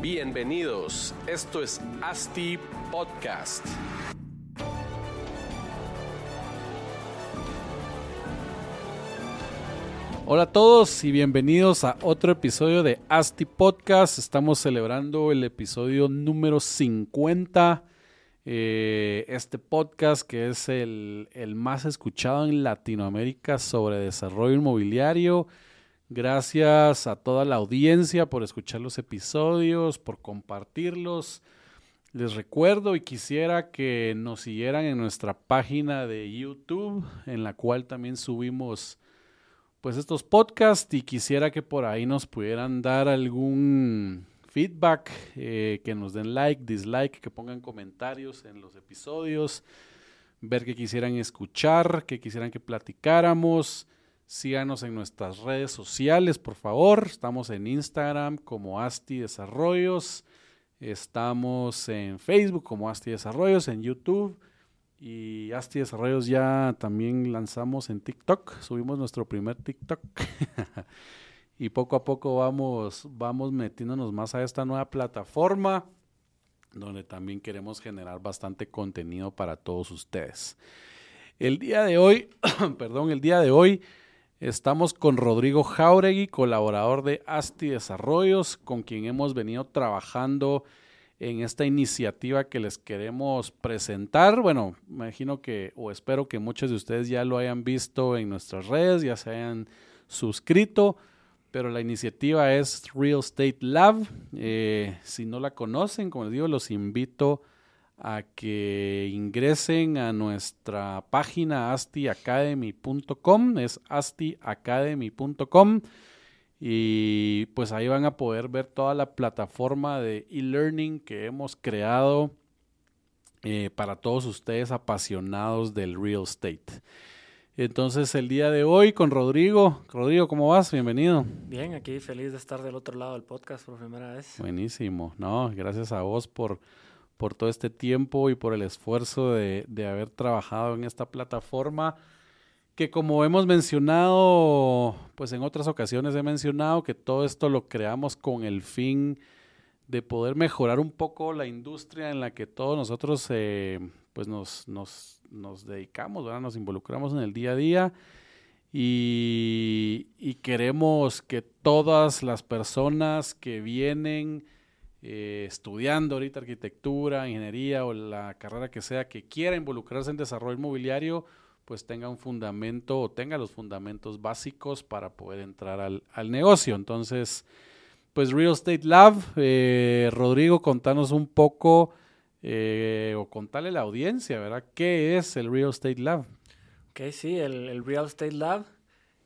Bienvenidos, esto es ASTI Podcast. Hola a todos y bienvenidos a otro episodio de ASTI Podcast. Estamos celebrando el episodio número 50. Eh, este podcast que es el, el más escuchado en Latinoamérica sobre desarrollo inmobiliario. Gracias a toda la audiencia por escuchar los episodios, por compartirlos. Les recuerdo y quisiera que nos siguieran en nuestra página de YouTube, en la cual también subimos pues estos podcasts y quisiera que por ahí nos pudieran dar algún feedback, eh, que nos den like, dislike, que pongan comentarios en los episodios, ver que quisieran escuchar, que quisieran que platicáramos. Síganos en nuestras redes sociales, por favor. Estamos en Instagram como Asti Desarrollos. Estamos en Facebook como Asti Desarrollos, en YouTube. Y Asti Desarrollos ya también lanzamos en TikTok. Subimos nuestro primer TikTok. y poco a poco vamos, vamos metiéndonos más a esta nueva plataforma donde también queremos generar bastante contenido para todos ustedes. El día de hoy, perdón, el día de hoy Estamos con Rodrigo Jauregui, colaborador de ASTI Desarrollos, con quien hemos venido trabajando en esta iniciativa que les queremos presentar. Bueno, imagino que o espero que muchos de ustedes ya lo hayan visto en nuestras redes, ya se hayan suscrito, pero la iniciativa es Real Estate Lab. Eh, si no la conocen, como les digo, los invito a a que ingresen a nuestra página astiacademy.com, es astiacademy.com y pues ahí van a poder ver toda la plataforma de e-learning que hemos creado eh, para todos ustedes apasionados del real estate. Entonces el día de hoy con Rodrigo. Rodrigo, ¿cómo vas? Bienvenido. Bien, aquí feliz de estar del otro lado del podcast por primera vez. Buenísimo, no, gracias a vos por por todo este tiempo y por el esfuerzo de, haber trabajado en esta plataforma que como hemos mencionado, pues en otras ocasiones he mencionado que todo esto lo creamos con el fin de poder mejorar un poco la industria en la que todos nosotros eh, pues nos, nos, nos dedicamos, nos involucramos en el día a día. Y queremos que todas las personas que vienen eh, estudiando ahorita arquitectura, ingeniería o la carrera que sea que quiera involucrarse en desarrollo inmobiliario, pues tenga un fundamento o tenga los fundamentos básicos para poder entrar al, negocio. Entonces, pues Real Estate Lab, eh, Rodrigo, contanos un poco eh, o contale a la audiencia, ¿verdad? ¿Qué es el Real Estate Lab? Ok, sí, el, el Real Estate Lab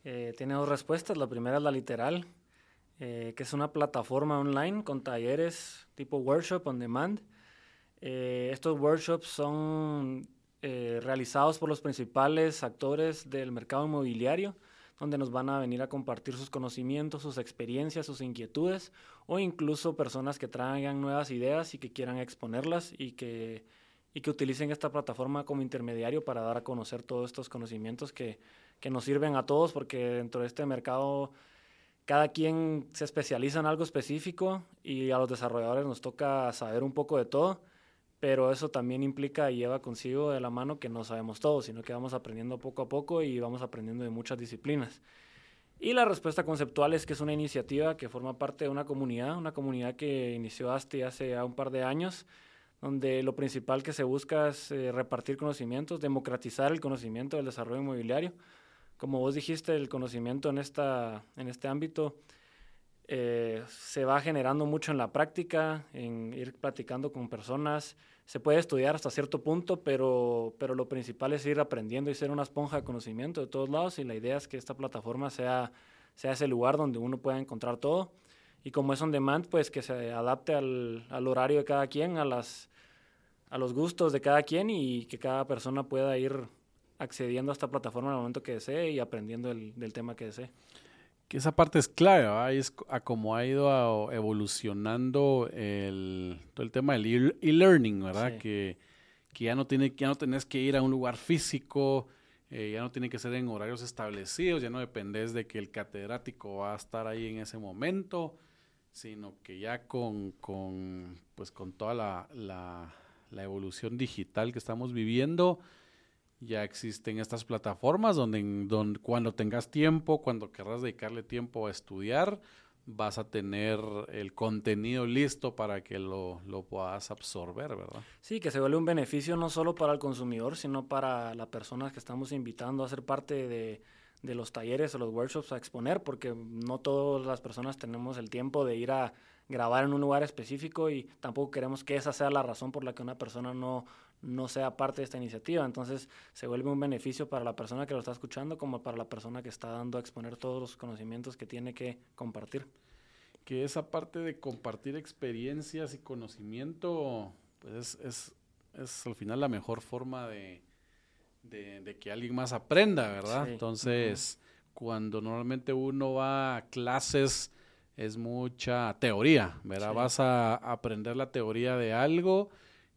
tiene dos respuestas. La primera es la literal, eh, que es una plataforma online con talleres tipo workshop on demand. Eh, estos workshops son eh, realizados por los principales actores del mercado inmobiliario, donde nos van a venir a compartir sus conocimientos, sus experiencias, sus inquietudes, o incluso personas que traigan nuevas ideas y que quieran exponerlas y que, y que utilicen esta plataforma como intermediario para dar a conocer todos estos conocimientos que, que nos sirven a todos, porque dentro de este mercado cada quien se especializa en algo específico y a los desarrolladores nos toca saber un poco de todo, pero eso también implica y lleva consigo de la mano que no sabemos todo, sino que vamos aprendiendo poco a poco y vamos aprendiendo de muchas disciplinas. Y la respuesta conceptual es que es una iniciativa que forma parte de una comunidad, una comunidad que inició ASTI hace ya un par de años, donde lo principal que se busca es eh, repartir conocimientos, democratizar el conocimiento del desarrollo inmobiliario, como vos dijiste, el conocimiento en, esta, en este ámbito eh, se va generando mucho en la práctica, en ir platicando con personas. Se puede estudiar hasta cierto punto, pero, pero lo principal es ir aprendiendo y ser una esponja de conocimiento de todos lados. Y la idea es que esta plataforma sea, sea ese lugar donde uno pueda encontrar todo. Y como es on demand, pues que se adapte al, al horario de cada quien, a, las, a los gustos de cada quien y que cada persona pueda ir accediendo a esta plataforma en el momento que desee y aprendiendo el, del tema que desee. Que esa parte es clave, es a cómo ha ido evolucionando el, todo el tema del e-learning, ¿verdad? Que, que, ya no tiene, ya no tenés que ir a un lugar físico, eh, ya no tiene que ser en horarios establecidos, ya no dependes de que el catedrático va a estar ahí en ese momento. sino que ya con, con, pues con toda la, la, la evolución digital que estamos viviendo, ya existen estas plataformas donde, cuando tengas tiempo, cuando querrás dedicarle tiempo a estudiar, vas a tener el contenido listo para que lo, lo, puedas absorber, ¿verdad? Sí, que se vuelve un beneficio no solo para el consumidor, sino para las personas que estamos invitando a ser parte de, de los talleres o los workshops a exponer, porque no todas las personas tenemos el tiempo de ir a grabar en un lugar específico y tampoco queremos que esa sea la razón por la que una persona no, no sea parte de esta iniciativa. Entonces se vuelve un beneficio para la persona que lo está escuchando como para la persona que está dando a exponer todos los conocimientos que tiene que compartir. Que esa parte de compartir experiencias y conocimiento, pues es, es, es al final la mejor forma de, de, que alguien más aprenda, ¿verdad? Entonces, cuando normalmente uno va a clases, es mucha teoría, ¿verdad? Vas a aprender la teoría de algo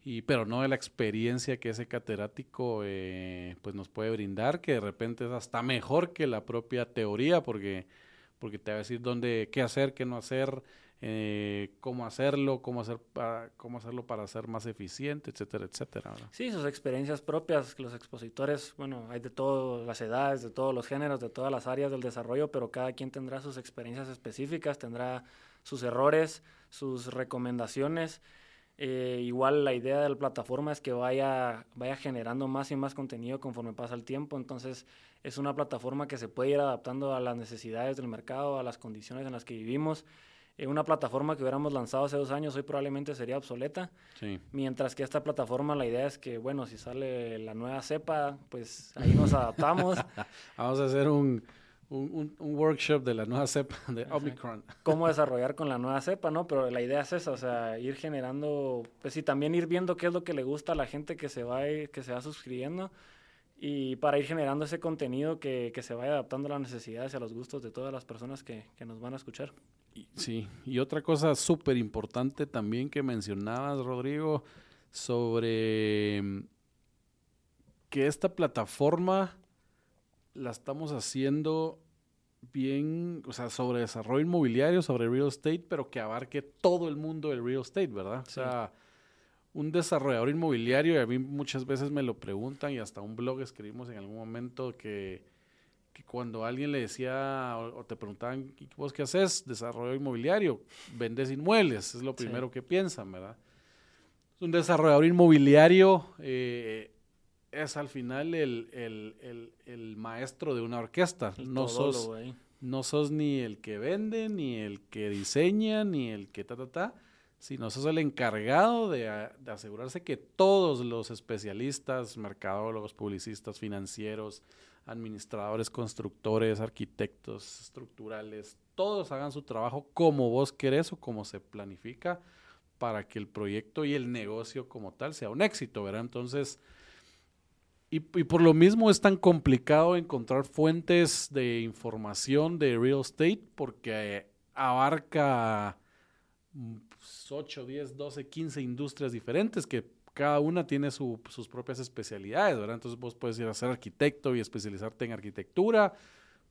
y pero no de la experiencia que ese catedrático eh, pues nos puede brindar que de repente es hasta mejor que la propia teoría porque porque te va a decir dónde qué hacer qué no hacer eh, cómo hacerlo cómo hacer para, cómo hacerlo para ser más eficiente etcétera etcétera sí sus experiencias propias los expositores bueno hay de todas las edades de todos los géneros de todas las áreas del desarrollo pero cada quien tendrá sus experiencias específicas tendrá sus errores sus recomendaciones eh, igual la idea de la plataforma es que vaya, vaya generando más y más contenido conforme pasa el tiempo, entonces es una plataforma que se puede ir adaptando a las necesidades del mercado, a las condiciones en las que vivimos. Eh, una plataforma que hubiéramos lanzado hace dos años hoy probablemente sería obsoleta, mientras que esta plataforma la idea es que, bueno, si sale la nueva cepa, pues ahí nos adaptamos. Vamos a hacer un un, workshop de la nueva cepa de Omicron. Cómo desarrollar con la nueva cepa, ¿no? Pero la idea es esa, o sea, ir generando, pues sí, también ir viendo qué es lo que le gusta a la gente que se va, que se va suscribiendo y para ir generando ese contenido que, que se vaya adaptando a las necesidades y a los gustos de todas las personas que, que nos van a escuchar. Sí, y otra cosa súper importante también que mencionabas, Rodrigo, sobre mm, que esta plataforma la estamos haciendo bien, o sea, sobre desarrollo inmobiliario, sobre real estate, pero que abarque todo el mundo del real estate, ¿verdad? O sea, un desarrollador inmobiliario, y a mí muchas veces me lo preguntan y hasta un blog escribimos en algún momento que, que cuando alguien le decía o, te preguntaban, ¿vos qué haces? Desarrollo inmobiliario, vendes inmuebles, es lo primero que piensan, ¿verdad? Un desarrollador inmobiliario eh, es al final el, maestro de una orquesta. no sos, no sos ni el que vende, ni el que diseña, ni el que ta, ta, ta, sino sos el encargado de, asegurarse que todos los especialistas, mercadólogos, publicistas, financieros, administradores, constructores, arquitectos estructurales, todos hagan su trabajo como vos querés o como se planifica para que el proyecto y el negocio como tal sea un éxito, ¿verdad? Entonces, y, por lo mismo es tan complicado encontrar fuentes de información de real estate porque abarca 8, 10, 12, 15 industrias diferentes que cada una tiene sus propias especialidades, ¿verdad? Entonces vos puedes ir a ser arquitecto y especializarte en arquitectura,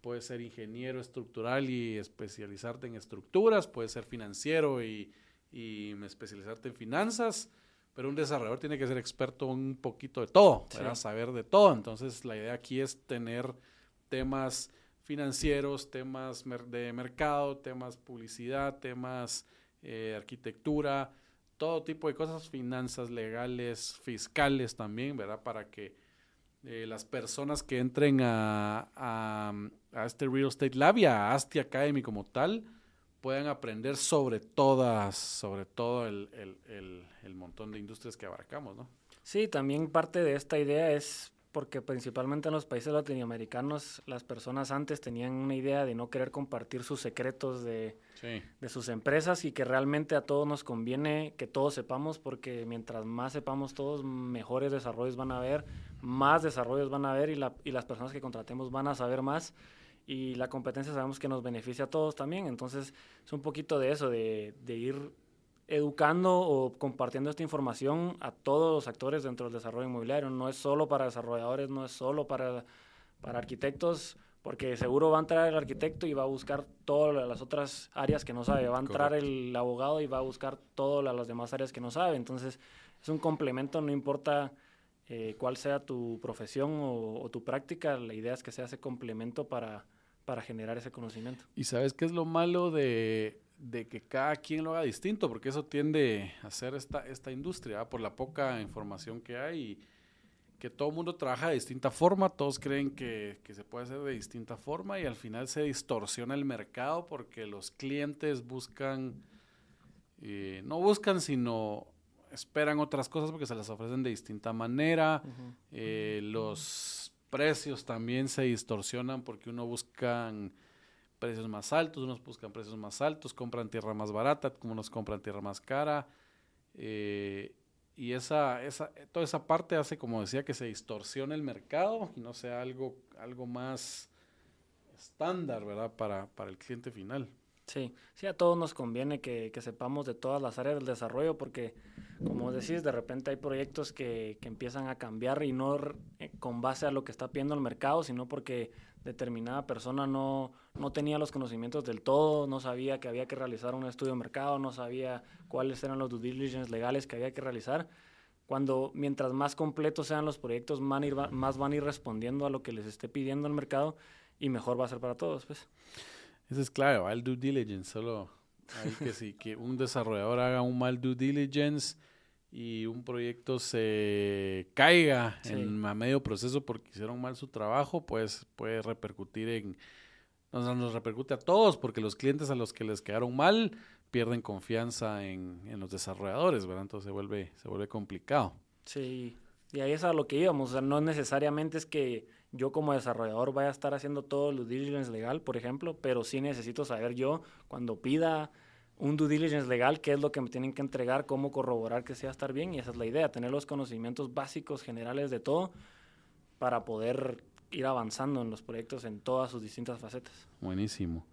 puedes ser ingeniero estructural y especializarte en estructuras, puedes ser financiero y especializarte en finanzas pero un desarrollador tiene que ser experto un poquito de todo, saber de todo. Entonces la idea aquí es tener temas financieros, temas de mercado, temas publicidad, temas eh, arquitectura, todo tipo de cosas, finanzas legales, fiscales también, ¿verdad? Para que eh, las personas que entren a, a, a, este Real Estate Lab y a Asti Academy como tal, puedan aprender sobre todas, sobre todo el, montón de industrias que abarcamos, ¿no? Sí, también parte de esta idea es porque principalmente en los países latinoamericanos las personas antes tenían una idea de no querer compartir sus secretos de, de, sus empresas y que realmente a todos nos conviene que todos sepamos porque mientras más sepamos todos, mejores desarrollos van a haber, más desarrollos van a haber y, la, y las personas que contratemos van a saber más y la competencia sabemos que nos beneficia a todos también, entonces es un poquito de eso, de, de, ir educando o compartiendo esta información a todos los actores dentro del desarrollo inmobiliario, no es solo para desarrolladores, no es solo para, para arquitectos, Porque seguro va a entrar el arquitecto y va a buscar todas las otras áreas que no sabe. Va a entrar el abogado y va a buscar todas las demás áreas que no sabe. Entonces, es un complemento, no importa eh, cuál sea tu profesión o, tu práctica, la idea es que sea ese complemento para, para generar ese conocimiento. ¿Y sabes qué es lo malo de, de que cada quien lo haga distinto? Porque eso tiende a ser esta, esta industria, por la poca información que hay. Y, que todo el mundo trabaja de distinta forma, todos creen que, se puede hacer de distinta forma y al final se distorsiona el mercado porque los clientes buscan, eh, no buscan, sino esperan otras cosas porque se las ofrecen de distinta manera. Eh, los precios también se distorsionan porque uno buscan precios más altos, unos buscan precios más altos, compran tierra más barata, como unos compran tierra más cara. Eh, y esa, esa, toda esa parte hace, como decía, que se distorsione el mercado y no sea algo, algo más estándar, ¿verdad? Para, para el cliente final. Sí, sí, a todos nos conviene que, sepamos de todas las áreas del desarrollo porque, como decís, de repente hay proyectos que, que empiezan a cambiar y no eh, con base a lo que está pidiendo el mercado, sino porque determinada persona no, no tenía los conocimientos del todo, no sabía que había que realizar un estudio de mercado, no sabía cuáles eran los due diligence legales que había que realizar. Cuando mientras más completos sean los proyectos, más van a ir respondiendo a lo que les esté pidiendo el mercado y mejor va a ser para todos. Pues. Eso es claro, el due diligence, solo hay que si que un desarrollador haga un mal due diligence y un proyecto se caiga en, a medio proceso porque hicieron mal su trabajo, pues puede repercutir en, nos, nos repercute a todos porque los clientes a los que les quedaron mal pierden confianza en, en los desarrolladores, ¿verdad? Entonces se vuelve, se vuelve complicado. Sí, y ahí es a lo que íbamos, o sea, no necesariamente es que yo como desarrollador vaya a estar haciendo todo el due diligence legal, por ejemplo, pero sí necesito saber yo cuando pida un due diligence legal, qué es lo que me tienen que entregar, cómo corroborar que sea estar bien, y esa es la idea, tener los conocimientos básicos, generales de todo, para poder ir avanzando en los proyectos en todas sus distintas facetas. Buenísimo.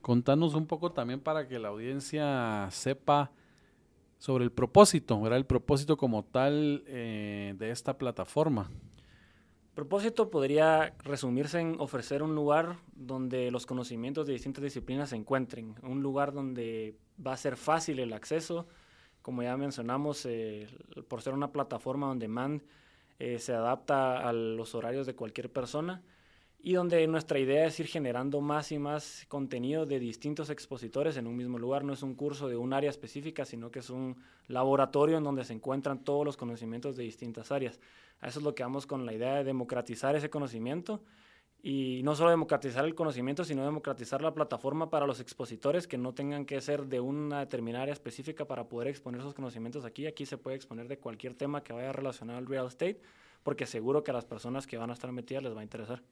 Contanos un poco también para que la audiencia sepa sobre el propósito, ¿verdad? El propósito como tal eh, de esta plataforma propósito podría resumirse en ofrecer un lugar donde los conocimientos de distintas disciplinas se encuentren, un lugar donde va a ser fácil el acceso, como ya mencionamos, eh, por ser una plataforma on demand, eh, se adapta a los horarios de cualquier persona y donde nuestra idea es ir generando más y más contenido de distintos expositores en un mismo lugar. No es un curso de un área específica, sino que es un laboratorio en donde se encuentran todos los conocimientos de distintas áreas. A eso es lo que vamos con la idea de democratizar ese conocimiento y no solo democratizar el conocimiento, sino democratizar la plataforma para los expositores que no tengan que ser de una determinada área específica para poder exponer sus conocimientos aquí. Aquí se puede exponer de cualquier tema que vaya relacionado al real estate, porque seguro que a las personas que van a estar metidas les va a interesar.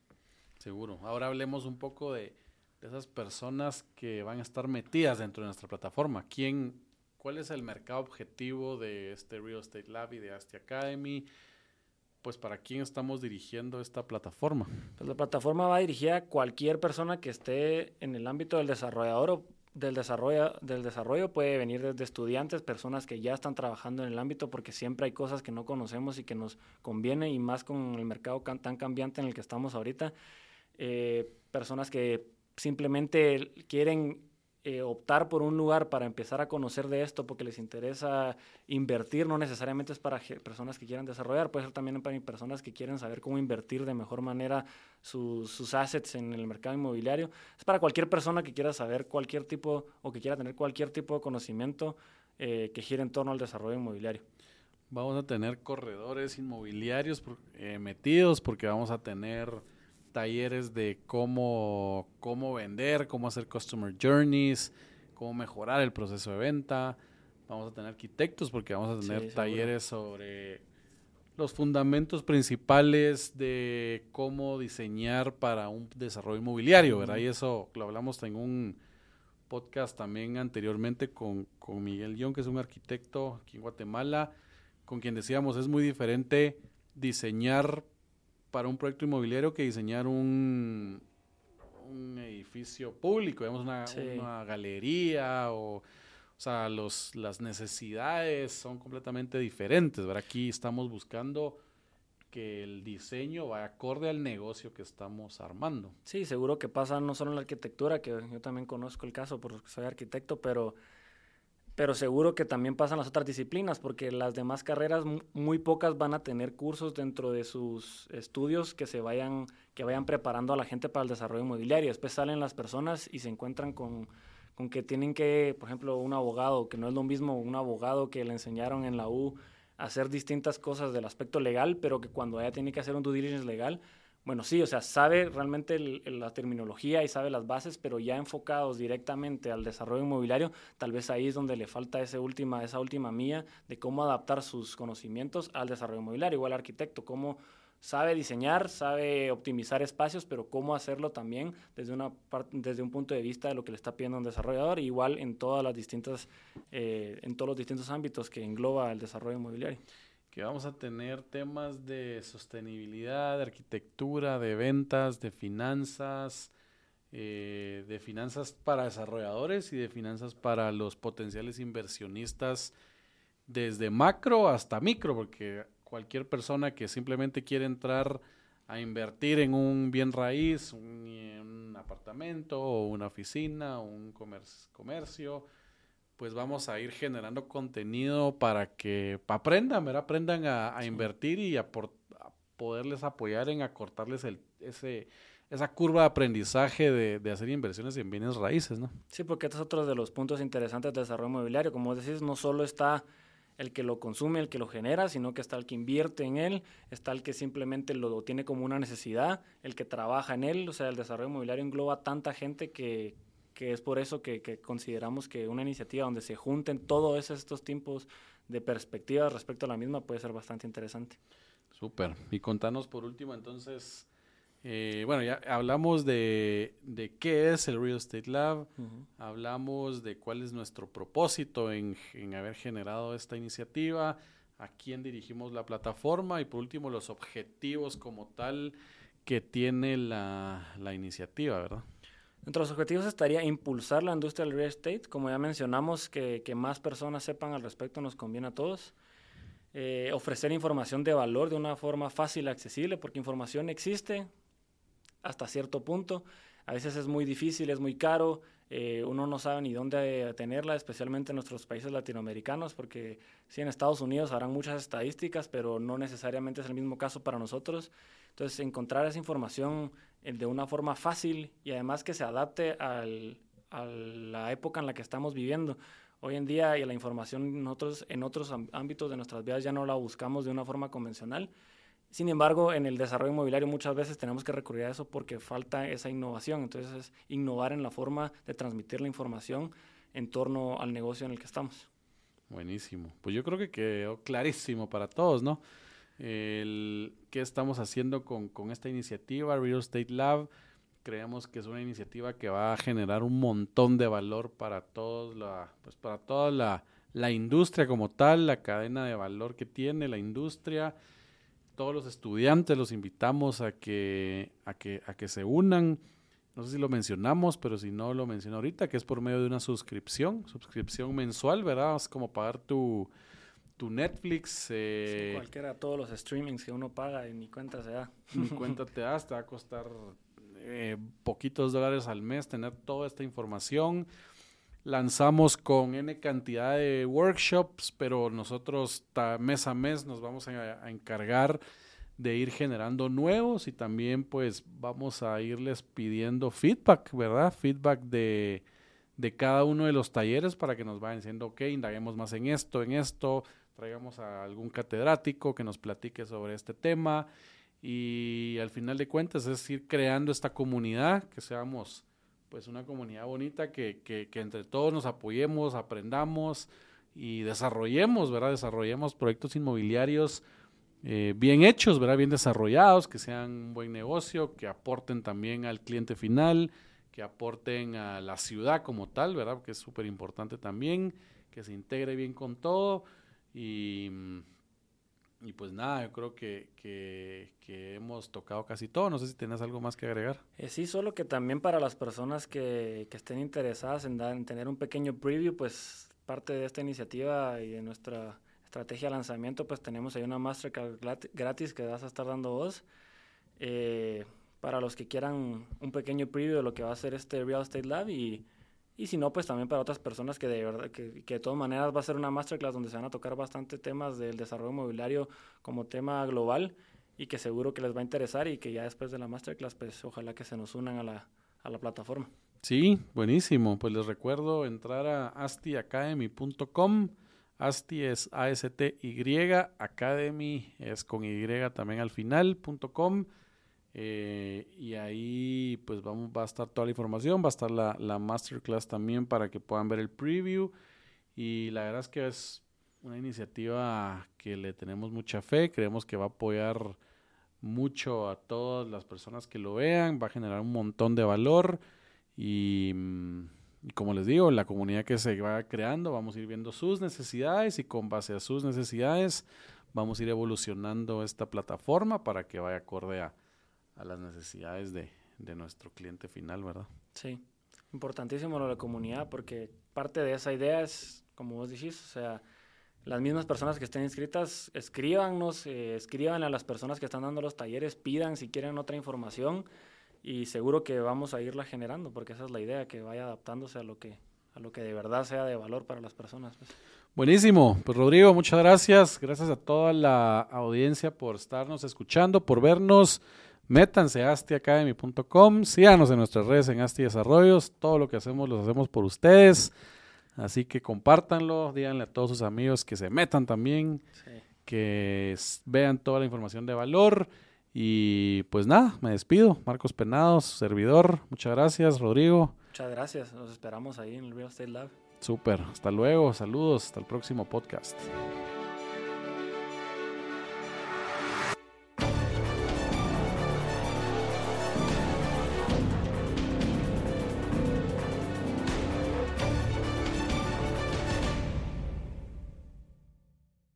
Seguro. Ahora hablemos un poco de, esas personas que van a estar metidas dentro de nuestra plataforma. ¿Quién, ¿Cuál es el mercado objetivo de este Real Estate Lab y de Asti Academy? Pues para quién estamos dirigiendo esta plataforma. Pues la plataforma va dirigida a cualquier persona que esté en el ámbito del desarrollador del desarrollo, del desarrollo puede venir desde estudiantes, personas que ya están trabajando en el ámbito, porque siempre hay cosas que no conocemos y que nos conviene, y más con el mercado tan cambiante en el que estamos ahorita. Eh, personas que simplemente quieren eh, optar por un lugar para empezar a conocer de esto porque les interesa invertir, no necesariamente es para personas que quieran desarrollar, puede ser también para personas que quieren saber cómo invertir de mejor manera sus assets en el mercado inmobiliario. Es para cualquier persona que quiera saber cualquier tipo o que quiera tener cualquier tipo de conocimiento eh, que gire en torno al desarrollo inmobiliario. Vamos a tener corredores inmobiliarios metidos porque vamos a tener talleres de cómo, cómo vender, cómo hacer customer journeys, cómo mejorar el proceso de venta. Vamos a tener arquitectos porque vamos a tener talleres sobre los fundamentos principales de cómo diseñar para un desarrollo inmobiliario, ¿verdad? Y eso lo hablamos en un podcast también anteriormente con, con Miguel Young, que es un arquitecto aquí en Guatemala, con quien decíamos es muy diferente diseñar para un proyecto inmobiliario que diseñar un, un edificio público, digamos una, una galería o, o sea, los, las necesidades son completamente diferentes. ¿verdad? Aquí estamos buscando que el diseño va acorde al negocio que estamos armando. Sí, seguro que pasa no solo en la arquitectura, que yo también conozco el caso porque soy arquitecto, pero, pero seguro que también pasan las otras disciplinas, porque las demás carreras muy pocas van a tener cursos dentro de sus estudios que se vayan, que vayan preparando a la gente para el desarrollo inmobiliario. Después salen las personas y se encuentran con, con que tienen que, por ejemplo, un abogado, que no es lo mismo un abogado que le enseñaron en la U hacer distintas cosas del aspecto legal, pero que cuando ella tiene que hacer un due diligence legal, bueno, sí, o sea, sabe realmente la terminología y sabe las bases, pero ya enfocados directamente al desarrollo inmobiliario, tal vez ahí es donde le falta ese última, esa última mía de cómo adaptar sus conocimientos al desarrollo inmobiliario, igual arquitecto, cómo sabe diseñar, sabe optimizar espacios, pero cómo hacerlo también desde, una desde un punto de vista de lo que le está pidiendo un desarrollador, igual en todas las distintas, eh, en todos los distintos ámbitos que engloba el desarrollo inmobiliario. Que vamos a tener temas de sostenibilidad, de arquitectura, de ventas, de finanzas, eh, de finanzas para desarrolladores y de finanzas para los potenciales inversionistas desde macro hasta micro, porque cualquier persona que simplemente quiere entrar a invertir en un bien raíz, un, apartamento o una oficina un comercio, pues vamos a ir generando contenido para que aprendan, ¿verdad? Aprendan a, invertir y a, poderles apoyar en acortarles el, ese, esa curva de aprendizaje de, de, hacer inversiones en bienes raíces, ¿no? Sí, porque este es otro de los puntos interesantes del desarrollo inmobiliario. Como decís, no solo está el que lo consume, el que lo genera, sino que está el que invierte en él, está el que simplemente lo tiene como una necesidad, el que trabaja en él, o sea, el desarrollo inmobiliario engloba tanta gente que, que es por eso que, que, consideramos que una iniciativa donde se junten todos estos tipos de perspectivas respecto a la misma puede ser bastante interesante. Súper. Y contanos por último entonces eh, bueno, ya hablamos de, qué es el Real Estate Lab, hablamos de cuál es nuestro propósito en, haber generado esta iniciativa, a quién dirigimos la plataforma y por último los objetivos como tal que tiene la, iniciativa, ¿verdad? Entre los objetivos estaría impulsar la industria del real estate, como ya mencionamos, que, más personas sepan al respecto nos conviene a todos. Eh, ofrecer información de valor de una forma fácil y accesible, porque información existe, hasta cierto punto. A veces es muy difícil, es muy caro, eh, uno no sabe ni dónde tenerla, especialmente en nuestros países latinoamericanos, porque sí, en Estados Unidos habrán muchas estadísticas, pero no necesariamente es el mismo caso para nosotros. Entonces, encontrar esa información eh, de una forma fácil y además que se adapte al, a la época en la que estamos viviendo. Hoy en día y la información nosotros en otros ámbitos de nuestras vidas ya no la buscamos de una forma convencional, sin embargo, en el desarrollo inmobiliario muchas veces tenemos que recurrir a eso porque falta esa innovación. Entonces, es innovar en la forma de transmitir la información en torno al negocio en el que estamos. Buenísimo. Pues yo creo que quedó clarísimo para todos, ¿no? El, ¿Qué estamos haciendo con, esta iniciativa, Real Estate Lab? Creemos que es una iniciativa que va a generar un montón de valor para, todos la, pues para toda la, la industria como tal, la cadena de valor que tiene la industria todos los estudiantes los invitamos a que, a que, a que se unan. No sé si lo mencionamos, pero si no lo menciono ahorita, que es por medio de una suscripción, suscripción mensual, ¿verdad? Es como pagar tu, tu Netflix. Eh, sí, cualquiera, todos los streamings que uno paga y ni cuenta se da. Ni cuenta te da, te va a costar eh, poquitos dólares al mes tener toda esta información lanzamos con N cantidad de workshops, pero nosotros mes a mes nos vamos a, encargar de ir generando nuevos y también pues vamos a irles pidiendo feedback, ¿verdad? Feedback de, de cada uno de los talleres para que nos vayan diciendo, ok, indaguemos más en esto, en esto, traigamos a algún catedrático que nos platique sobre este tema y al final de cuentas es ir creando esta comunidad, que seamos pues una comunidad bonita que, que, entre todos nos apoyemos, aprendamos y desarrollemos, ¿verdad? Desarrollemos proyectos inmobiliarios eh, bien hechos, ¿verdad? Bien desarrollados, que sean un buen negocio, que aporten también al cliente final, que aporten a la ciudad como tal, ¿verdad? Que es súper importante también, que se integre bien con todo y y pues nada, yo creo que, que, hemos tocado casi todo. No sé si tienes algo más que agregar. Eh, sí, solo que también para las personas que, que estén interesadas en, dar, en tener un pequeño preview, pues parte de esta iniciativa y de nuestra estrategia de lanzamiento, pues tenemos ahí una masterclass gratis que vas a estar dando vos. Eh, para los que quieran un pequeño preview de lo que va a ser este Real Estate Lab y, y si no, pues también para otras personas que de verdad, que, de todas maneras va a ser una masterclass donde se van a tocar bastante temas del desarrollo inmobiliario como tema global y que seguro que les va a interesar y que ya después de la masterclass, pues ojalá que se nos unan a la, a la plataforma. Sí, buenísimo. Pues les recuerdo entrar a astiacademy.com. Asti es A-S-T-Y, Academy es con Y también al final.com. Eh, y ahí pues vamos, va a estar toda la información, va a estar la, la, masterclass también para que puedan ver el preview. Y la verdad es que es una iniciativa que le tenemos mucha fe, creemos que va a apoyar mucho a todas las personas que lo vean, va a generar un montón de valor y, mm, como les digo, la comunidad que se va creando, vamos a ir viendo sus necesidades y con base a sus necesidades vamos a ir evolucionando esta plataforma para que vaya acorde a, a las necesidades de, de, nuestro cliente final, ¿verdad? Sí, importantísimo lo de la comunidad porque parte de esa idea es, como vos dijiste, o sea, las mismas personas que estén inscritas, escríbanos, eh, escriban a las personas que están dando los talleres, pidan si quieren otra información y seguro que vamos a irla generando porque esa es la idea, que vaya adaptándose a lo que, a lo que de verdad sea de valor para las personas. Pues. Buenísimo, pues Rodrigo, muchas gracias, gracias a toda la audiencia por estarnos escuchando, por vernos. Métanse a astiacademy.com, síganos en nuestras redes en Asti Desarrollos, todo lo que hacemos lo hacemos por ustedes. Así que compártanlo, díganle a todos sus amigos que se metan también, que vean toda la información de valor. Y pues nada, me despido. Marcos Penados, servidor. Muchas gracias, Rodrigo. Muchas gracias. Nos esperamos ahí en el Real Estate Lab. Súper. Hasta luego. Saludos. Hasta el próximo podcast.